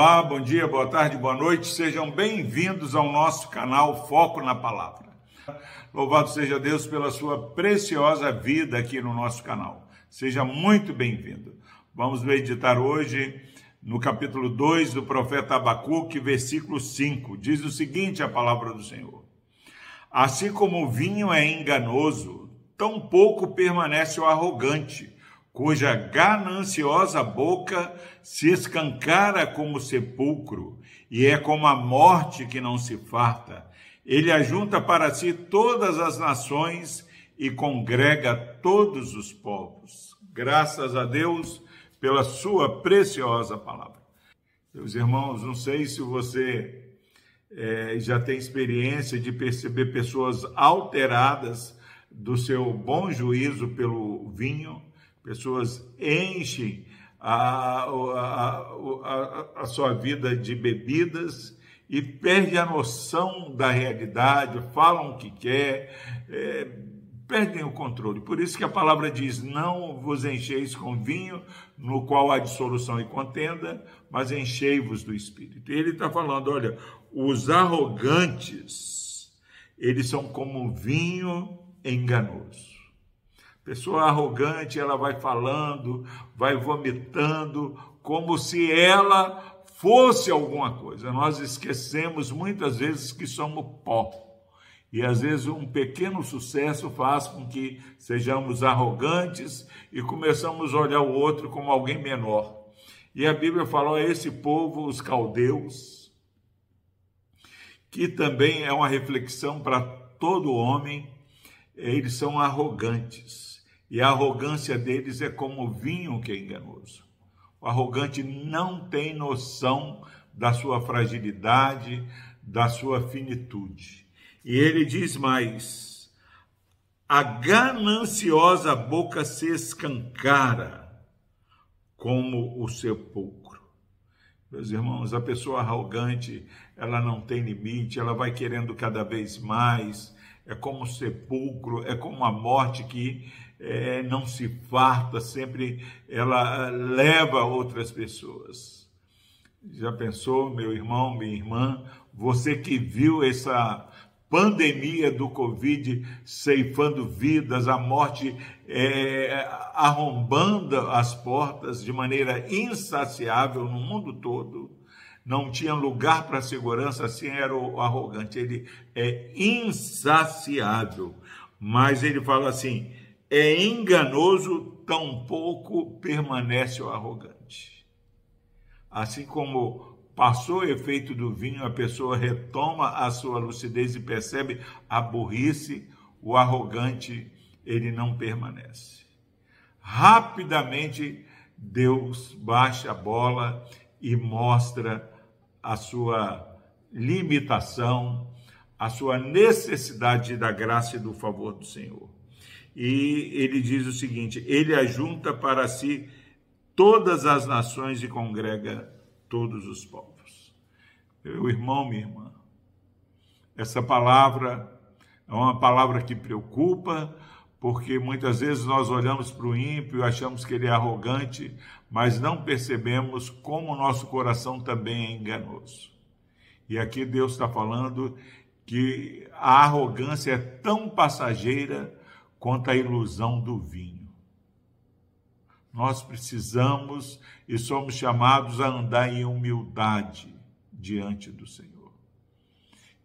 Olá, bom dia, boa tarde, boa noite, sejam bem-vindos ao nosso canal Foco na Palavra. Louvado seja Deus pela sua preciosa vida aqui no nosso canal. Seja muito bem-vindo. Vamos meditar hoje no capítulo 2 do profeta Abacuque, versículo 5. Diz o seguinte a palavra do Senhor: Assim como o vinho é enganoso, tão pouco permanece o arrogante cuja gananciosa boca se escancara como sepulcro, e é como a morte que não se farta. Ele ajunta para si todas as nações e congrega todos os povos. Graças a Deus pela sua preciosa palavra. Meus irmãos, não sei se você é, já tem experiência de perceber pessoas alteradas do seu bom juízo pelo vinho, pessoas enchem a, a, a, a, sua vida de bebidas e perde a noção da realidade, falam o que quer, é, perdem o controle. Por isso que a palavra diz: não vos encheis com vinho, no qual há dissolução e contenda, mas enchei-vos do Espírito. E ele está falando: olha, os arrogantes, eles são como vinho enganoso. Pessoa arrogante, ela vai falando, vai vomitando, como se ela fosse alguma coisa. Nós esquecemos muitas vezes que somos pó. E às vezes um pequeno sucesso faz com que sejamos arrogantes e começamos a olhar o outro como alguém menor. E a Bíblia falou a esse povo, os caldeus, que também é uma reflexão para todo homem, eles são arrogantes. E a arrogância deles é como vinho que é enganoso. O arrogante não tem noção da sua fragilidade, da sua finitude. E ele diz mais: a gananciosa boca se escancara como o sepulcro. Meus irmãos, a pessoa arrogante, ela não tem limite, ela vai querendo cada vez mais, é como o sepulcro, é como a morte que é, não se farta, sempre ela eh, leva outras pessoas. Já pensou, meu irmão, minha irmã, você que viu essa pandemia do Covid ceifando vidas, a morte é, arrombando as portas de maneira insaciável no mundo todo, não tinha lugar para segurança, assim era o arrogante. Ele é insaciável. Mas ele fala assim: é enganoso, tampouco permanece o arrogante. Assim como passou o efeito do vinho, a pessoa retoma a sua lucidez e percebe a burrice, o arrogante, ele não permanece. Rapidamente, Deus baixa a bola e mostra a sua limitação, a sua necessidade da graça e do favor do Senhor e ele diz o seguinte: ele ajunta para si todas as nações e congrega todos os povos. Meu irmão, minha irmã, essa palavra é uma palavra que preocupa, porque muitas vezes nós olhamos para o ímpio achamos que ele é arrogante, mas não percebemos como o nosso coração também é enganoso. E aqui Deus está falando que a arrogância é tão passageira quanto à ilusão do vinho. Nós precisamos e somos chamados a andar em humildade diante do Senhor.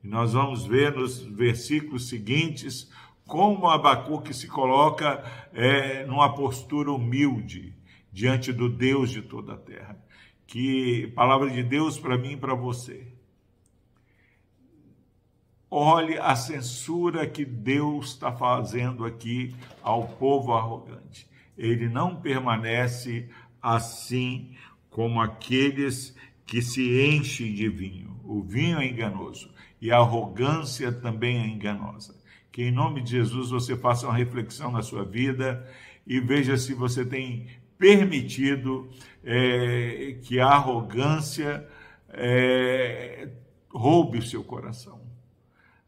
E nós vamos ver nos versículos seguintes como Abacuque se coloca é, numa postura humilde diante do Deus de toda a terra. Que palavra de Deus para mim e para você Olhe a censura que Deus está fazendo aqui ao povo arrogante. Ele não permanece assim como aqueles que se enchem de vinho. O vinho é enganoso e a arrogância também é enganosa. Que em nome de Jesus você faça uma reflexão na sua vida e veja se você tem permitido é, que a arrogância é, roube o seu coração.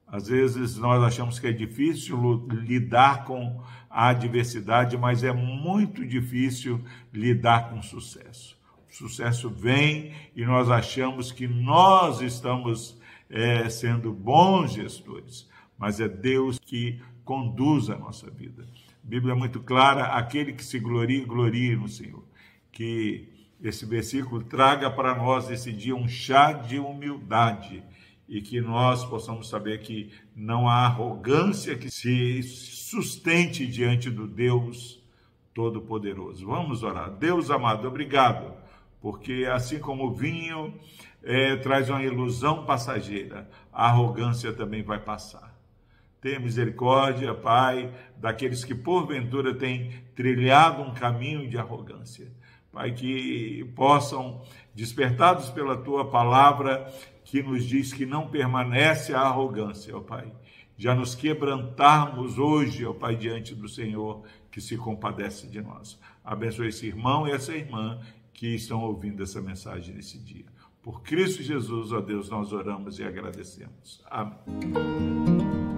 Às vezes nós achamos que é difícil lidar com a adversidade, mas é muito difícil lidar com sucesso. O sucesso vem e nós achamos que nós estamos é, sendo bons gestores, mas é Deus que conduz a nossa vida. A Bíblia é muito clara: aquele que se gloria, glorie no Senhor. Que esse versículo traga para nós esse dia um chá de humildade e que nós possamos saber que não há arrogância que se sustente diante do Deus Todo-Poderoso. Vamos orar. Deus amado, obrigado, porque assim como o vinho é, traz uma ilusão passageira, a arrogância também vai passar. Tenha misericórdia, Pai, daqueles que porventura têm trilhado um caminho de arrogância. Pai, que possam, despertados pela tua palavra, que nos diz que não permanece a arrogância, ó Pai. Já nos quebrantarmos hoje, ó Pai, diante do Senhor, que se compadece de nós. Abençoe esse irmão e essa irmã que estão ouvindo essa mensagem nesse dia. Por Cristo Jesus, ó Deus, nós oramos e agradecemos. Amém.